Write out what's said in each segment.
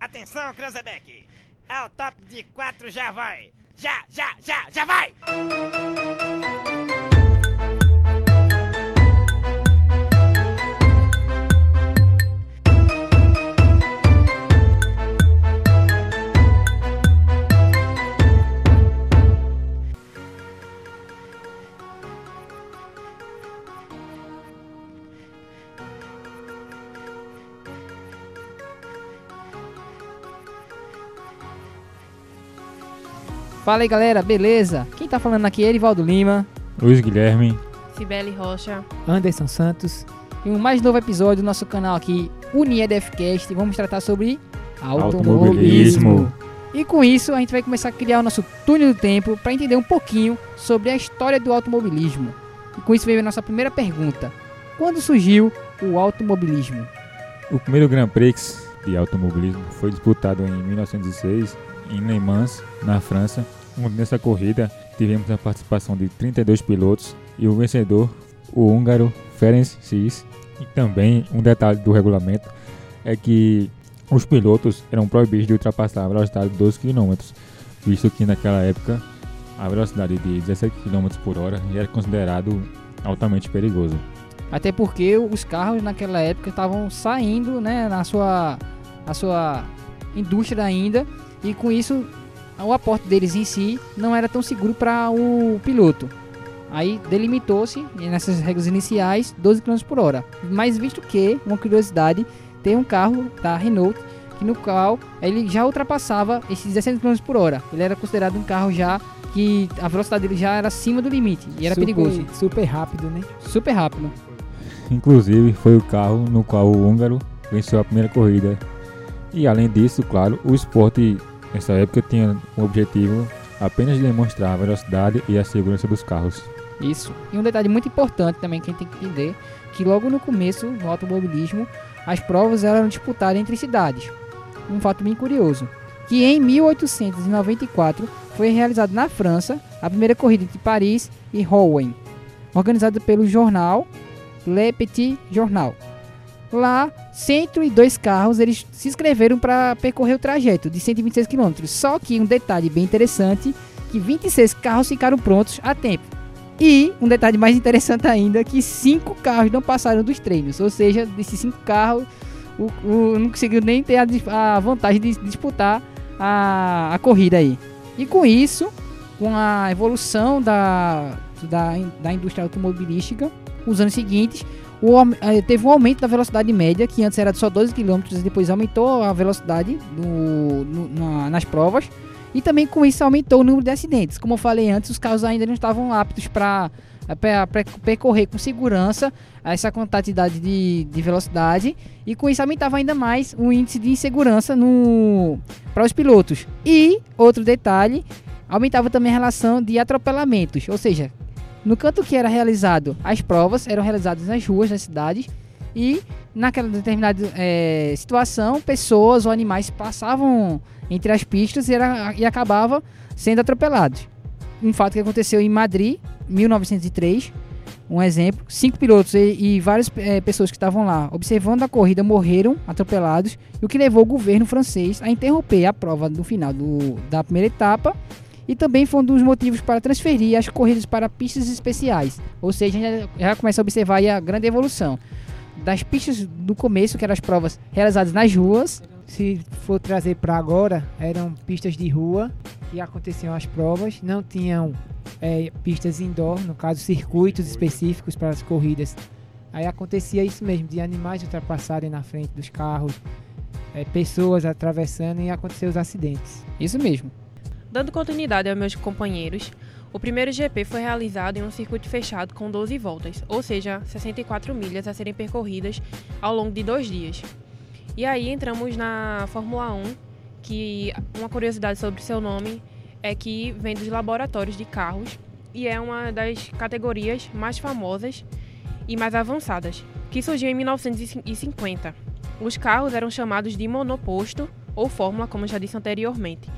Atenção, Cranzebeck! Ao top de quatro já vai! Já, já, já, já vai! Fala aí galera, beleza? Quem tá falando aqui é Erivaldo Lima Luiz Guilherme. Cibele Rocha. Anderson Santos. e um mais novo episódio do nosso canal aqui, UniEDFcast. Vamos tratar sobre automobilismo. Automobilismo. E com isso, a gente vai começar a criar o nosso túnel do tempo para entender um pouquinho sobre a história do automobilismo. E com isso veio a nossa primeira pergunta: Quando surgiu o automobilismo? O primeiro Grand Prix de automobilismo foi disputado em 1906 em Le Mans, na França. Nessa corrida tivemos a participação de 32 pilotos e o vencedor, o húngaro Ferenc Sis. E também um detalhe do regulamento é que os pilotos eram proibidos de ultrapassar a velocidade de 12 km, visto que naquela época a velocidade de 17 km por hora era considerado altamente perigoso. Até porque os carros naquela época estavam saindo, né, na sua, na sua indústria ainda, e com isso o aporte deles em si não era tão seguro para o piloto. Aí delimitou-se nessas regras iniciais 12 km por hora. Mas visto que, uma curiosidade, tem um carro da Renault que no qual ele já ultrapassava esses 17 km por hora. Ele era considerado um carro já que a velocidade dele já era acima do limite e era super, perigoso, Super rápido, né? super rápido. Inclusive, foi o carro no qual o húngaro venceu a primeira corrida. E além disso, claro, o esporte nessa época tinha o objetivo apenas de demonstrar a velocidade e a segurança dos carros. Isso. E um detalhe muito importante também que a gente tem que entender, que logo no começo, no automobilismo, as provas eram disputadas entre cidades. Um fato bem curioso, que em 1894 foi realizada na França a primeira corrida entre Paris e Rouen, organizada pelo jornal Le Petit Journal. Lá, 102 carros eles se inscreveram para percorrer o trajeto de 126 km. Só que um detalhe bem interessante, que 26 carros ficaram prontos a tempo. E um detalhe mais interessante ainda, que cinco carros não passaram dos treinos. Ou seja, desses cinco carros, o, o- não conseguiu nem ter a, a vantagem de disputar a, a corrida aí. E com isso, com a evolução da, da, da indústria automobilística, os anos seguintes, o eh, teve um aumento da velocidade média, que antes era de só 12 km, e depois aumentou a velocidade no- na- nas provas. E também com isso aumentou o número de acidentes. Como eu falei antes, os carros ainda não estavam aptos para percorrer com segurança essa quantidade de, de velocidade. E com isso aumentava ainda mais o índice de insegurança para os pilotos. E, outro detalhe, aumentava também a relação de atropelamentos. Ou seja, no canto que era realizado as provas, eram realizadas nas ruas das cidades. E naquela determinada eh, situação, pessoas ou animais passavam entre as pistas e, era, e acabava sendo atropelados. Um fato que aconteceu em Madrid, 1903. Um exemplo: cinco pilotos e, e várias eh, pessoas que estavam lá observando a corrida morreram atropelados, o que levou o governo francês a interromper a prova no final do, da primeira etapa. E também foi um dos motivos para transferir as corridas para pistas especiais. Ou seja, a gente já, começa a observar a grande evolução das pistas do começo, que eram as provas realizadas nas ruas, Se for trazer para agora, eram pistas de rua e aconteciam as provas. Não tinham é, pistas indoor, no caso, circuitos específicos para as corridas. Aí acontecia isso mesmo, de animais ultrapassarem na frente dos carros, é, pessoas atravessando e acontecer os acidentes. Isso mesmo. Dando continuidade aos meus companheiros, o primeiro GP foi realizado em um circuito fechado com 12 voltas, ou seja, 64 milhas a serem percorridas ao longo de dois dias. E aí entramos na Fórmula 1, que uma curiosidade sobre seu nome é que vem dos laboratórios de carros e é uma das categorias mais famosas e mais avançadas, que surgiu em 1950. Os carros eram chamados de monoposto ou fórmula, como já disse anteriormente,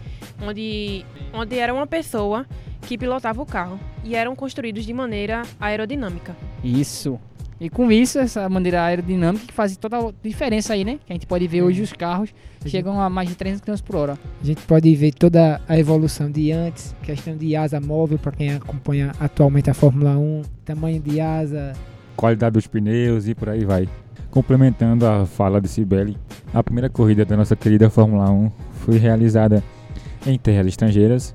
onde, onde era uma pessoa que pilotava o carro e eram construídos de maneira aerodinâmica. Isso. E com isso, essa maneira aerodinâmica que faz toda a diferença aí, né? Que a gente pode ver hoje os carros chegam a mais de 300 km por hora. A gente pode ver toda a evolução de antes, questão de asa móvel para quem acompanha atualmente a Fórmula 1, tamanho de asa, qualidade dos pneus e por aí vai. Complementando a fala de Sibeli, a primeira corrida da nossa querida Fórmula 1 foi realizada em terras estrangeiras,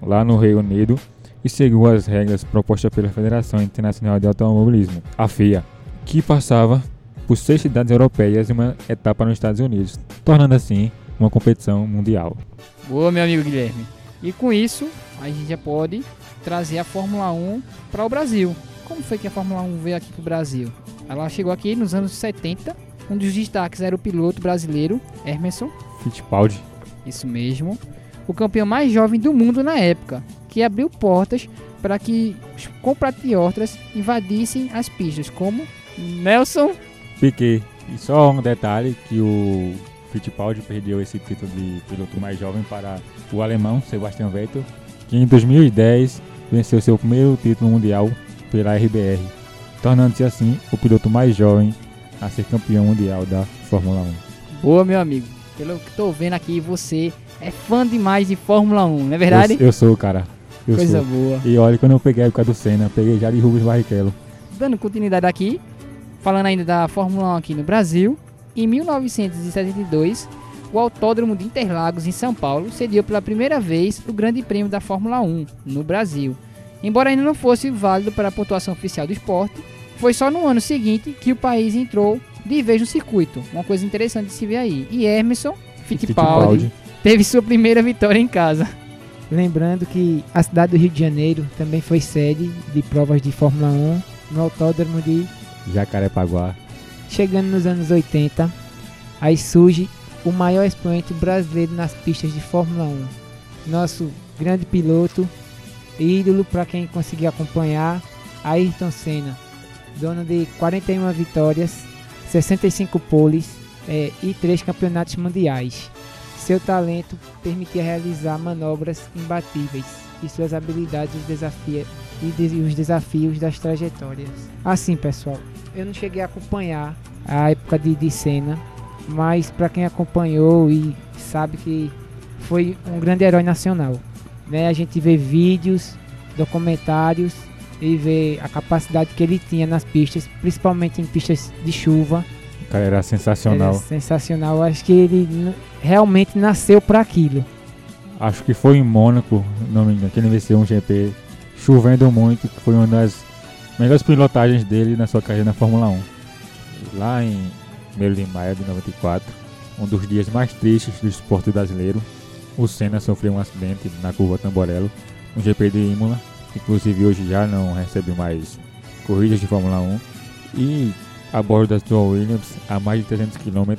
lá no Reino Unido, e seguiu as regras propostas pela Federação Internacional de Automobilismo, a FIA, que passava por seis cidades europeias e uma etapa nos Estados Unidos, tornando assim uma competição mundial. Boa, meu amigo Guilherme. E com isso, a gente já pode trazer a Fórmula 1 para o Brasil. Como foi que a Fórmula 1 veio aqui para o Brasil? Ela chegou aqui nos anos 70. Um dos destaques era o piloto brasileiro Emerson. Fittipaldi. Isso mesmo. O campeão mais jovem do mundo na época, que abriu portas para que os compatriotas invadissem as pistas, como Nelson Piquet. E só um detalhe que o Fittipaldi perdeu esse título de piloto mais jovem para o alemão Sebastian Vettel, que em 2010 venceu seu primeiro título mundial pela RBR, tornando-se assim o piloto mais jovem a ser campeão mundial da Fórmula 1. Boa, meu amigo. Pelo que estou vendo aqui, você é fã demais de Fórmula 1, não é verdade? Eu, eu sou, cara. Eu Coisa sou. boa. E olha, quando eu peguei a época do Senna, peguei já de Rubens Barrichello. Dando continuidade aqui, falando ainda da Fórmula 1 aqui no Brasil, em 1972, o Autódromo de Interlagos, em São Paulo, cedeu pela primeira vez o Grande Prêmio da Fórmula 1 no Brasil. Embora ainda não fosse válido para a pontuação oficial do esporte, foi só no ano seguinte que o país entrou de vez no circuito. Uma coisa interessante de se ver aí. E Emerson Fittipaldi, teve sua primeira vitória em casa. Lembrando que a cidade do Rio de Janeiro também foi sede de provas de Fórmula 1 no Autódromo de Jacarepaguá. Chegando nos anos 80, aí surge o maior expoente brasileiro nas pistas de Fórmula 1. Nosso grande piloto, ídolo para quem conseguiu acompanhar, Ayrton Senna, dono de 41 vitórias, 65 poles é, e 3 campeonatos mundiais. Seu talento permitia realizar manobras imbatíveis e suas habilidades desafia e des- e os desafios das trajetórias. Assim, pessoal, eu não cheguei a acompanhar a época de, de Senna, mas para quem acompanhou e sabe que foi um grande herói nacional. Né? A gente vê vídeos, documentários e vê a capacidade que ele tinha nas pistas, principalmente em pistas de chuva. O cara era sensacional. É sensacional. Acho que ele realmente nasceu para aquilo. Acho que foi em Mônaco, não me engano, que ele venceu um GP chovendo muito, que foi uma das melhores pilotagens dele na sua carreira na Fórmula 1. Lá em 1 de maio de 94, um dos dias mais tristes do esporte brasileiro, o Senna sofreu um acidente na curva Tamborello, um GP de Imola, inclusive hoje já não recebe mais corridas de Fórmula 1, e a bordo da sua Williams, a mais de 300 km,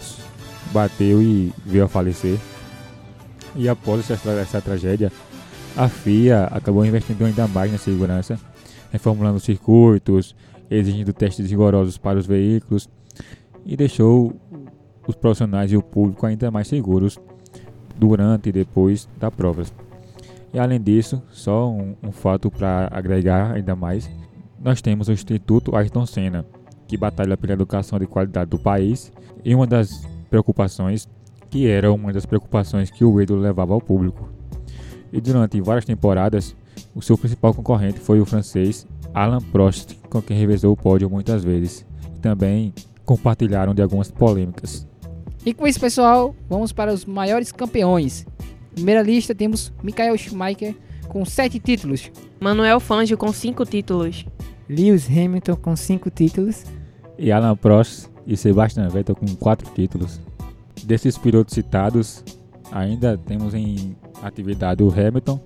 bateu e veio a falecer. E após essa, essa tragédia, a FIA acabou investindo ainda mais na segurança, reformulando circuitos, exigindo testes rigorosos para os veículos e deixou os profissionais e o público ainda mais seguros durante e depois da prova. E além disso, só um, um fato para agregar ainda mais, nós temos o Instituto Ayrton Senna, que batalha pela educação de qualidade do país e uma das preocupações que era uma das preocupações que o ídolo levava ao público. E durante várias temporadas, o seu principal concorrente foi o francês Alain Prost, com quem revezou o pódio muitas vezes. Também compartilharam de algumas polêmicas. E com isso, pessoal, vamos para os maiores campeões. Primeira lista temos Michael Schumacher com 7 títulos. Manuel Fangio com 5 títulos. Lewis Hamilton com 5 títulos. E Alain Prost e Sebastian Vettel com 4 títulos. Desses pilotos citados, ainda temos em atividade o Hamilton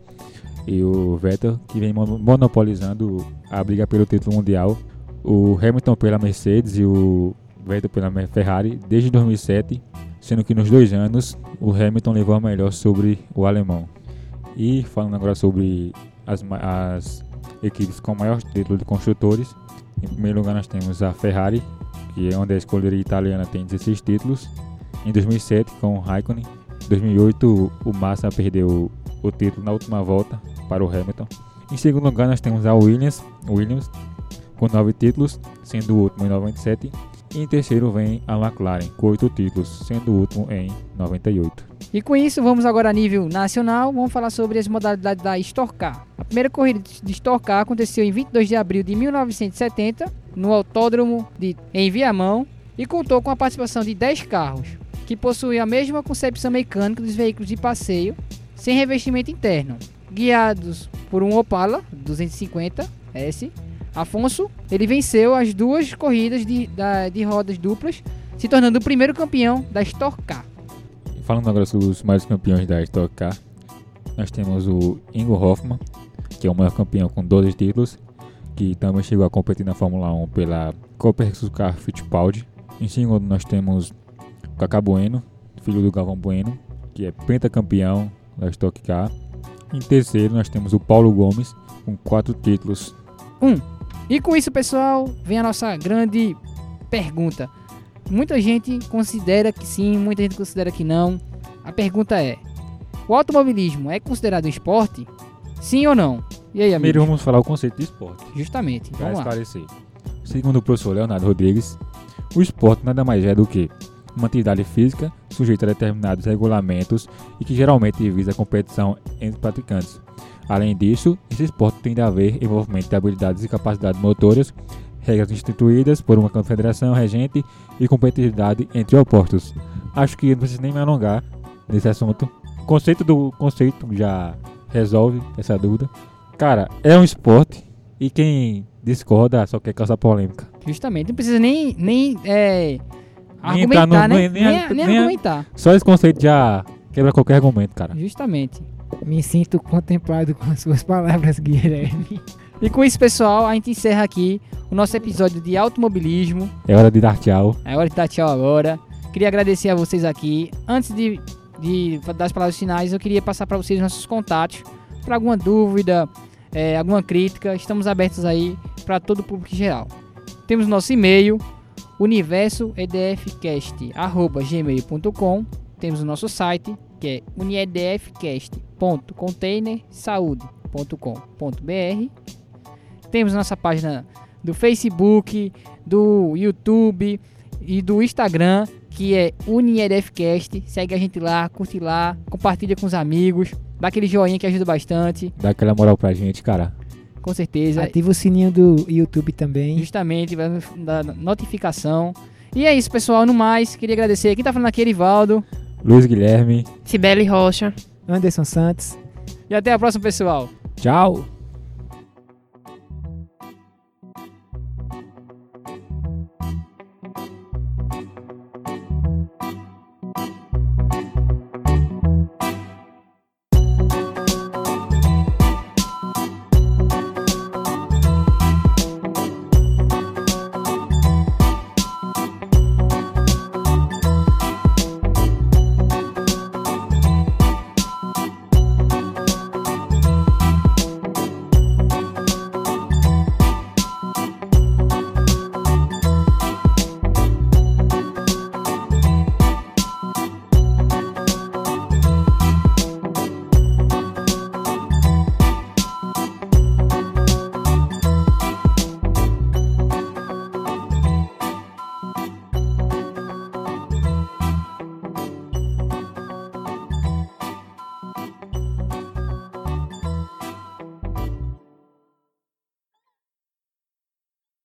e o Vettel, que vem mon- monopolizando a briga pelo título mundial. O Hamilton pela Mercedes e o Vettel pela Ferrari desde 2007, sendo que nos dois anos o Hamilton levou a melhor sobre o alemão. E falando agora sobre as, as equipes com maior título de construtores, em primeiro lugar nós temos a Ferrari, que é onde a escolheria italiana tem 16 títulos. Em 2007 com o Raikkonen, em 2008 o Massa perdeu o título na última volta para o Hamilton. Em segundo lugar nós temos a Williams, Williams com 9 títulos, sendo o último em 97. E em terceiro vem a McLaren, com 8 títulos, sendo o último em 98. E com isso, vamos agora a nível nacional, vamos falar sobre as modalidades da Stock Car. A primeira corrida de Stock Car aconteceu em 22 de abril de 1970, no Autódromo de, em Viamão, e contou com a participação de 10 carros, que possuíam a mesma concepção mecânica dos veículos de passeio, sem revestimento interno, guiados por um Opala 250S. Afonso, ele venceu as duas corridas de, da- de rodas duplas, se tornando o primeiro campeão da Stock Car. Falando agora sobre os maiores campeões da Stock Car, nós temos o Ingo Hoffmann, que é o maior campeão com 12 títulos, que também chegou a competir na Fórmula 1 pela Copernicus Car Fittipaldi. Em segundo nós temos o Cacá Bueno, filho do Galvão Bueno, que é pentacampeão da Stock Car. Em terceiro nós temos o Paulo Gomes, com 4 títulos. E com isso, pessoal, vem a nossa grande pergunta. Muita gente considera que sim, muita gente considera que não. A pergunta é: o automobilismo é considerado um esporte? Sim ou não? E aí, Primeiro amigo? vamos falar o conceito de esporte. Justamente, para vamos lá. esclarecer. Segundo o professor Leonardo Rodrigues, o esporte nada mais é do que uma atividade física sujeita a determinados regulamentos e que geralmente visa a competição entre praticantes. Além disso, esse esporte tem a haver envolvimento de habilidades e capacidades motoras, regras instituídas por uma confederação regente e competitividade entre opostos. Acho que não preciso nem me alongar nesse assunto. O conceito do conceito já resolve essa dúvida. Cara, é um esporte e quem discorda só quer causar polêmica. Justamente, não precisa nem, nem é, Nem argumentar, no- né? nem- Nem, nem- nem nem- argumentar. Só esse conceito já quebra qualquer argumento, cara. Justamente. Me sinto contemplado com as suas palavras, Guilherme. E com isso, pessoal, a gente encerra aqui o nosso episódio de automobilismo. É hora de dar tchau. É hora de dar tchau agora. Queria agradecer a vocês aqui. Antes de, de dar as palavras finais, eu queria passar para vocês nossos contatos. Para alguma dúvida, é, alguma crítica, estamos abertos aí para todo o público em geral. Temos nosso e-mail, universoedfcast.gmail.com Temos o nosso site, que é uniedfcast.containersaude.com.br Temos nossa página do Facebook, do YouTube e do Instagram, que é UniedFcast. Segue a gente lá, curte lá, compartilha com os amigos, dá aquele joinha que ajuda bastante, Dá aquela moral pra gente, cara. com certeza. Ativa o sininho do YouTube também. Justamente, vai dar notificação. E é isso, pessoal. No mais, queria agradecer. Quem tá falando aqui é Erivaldo. Luiz Guilherme. Cibele Rocha. Anderson Santos. E até a próxima, pessoal. Tchau.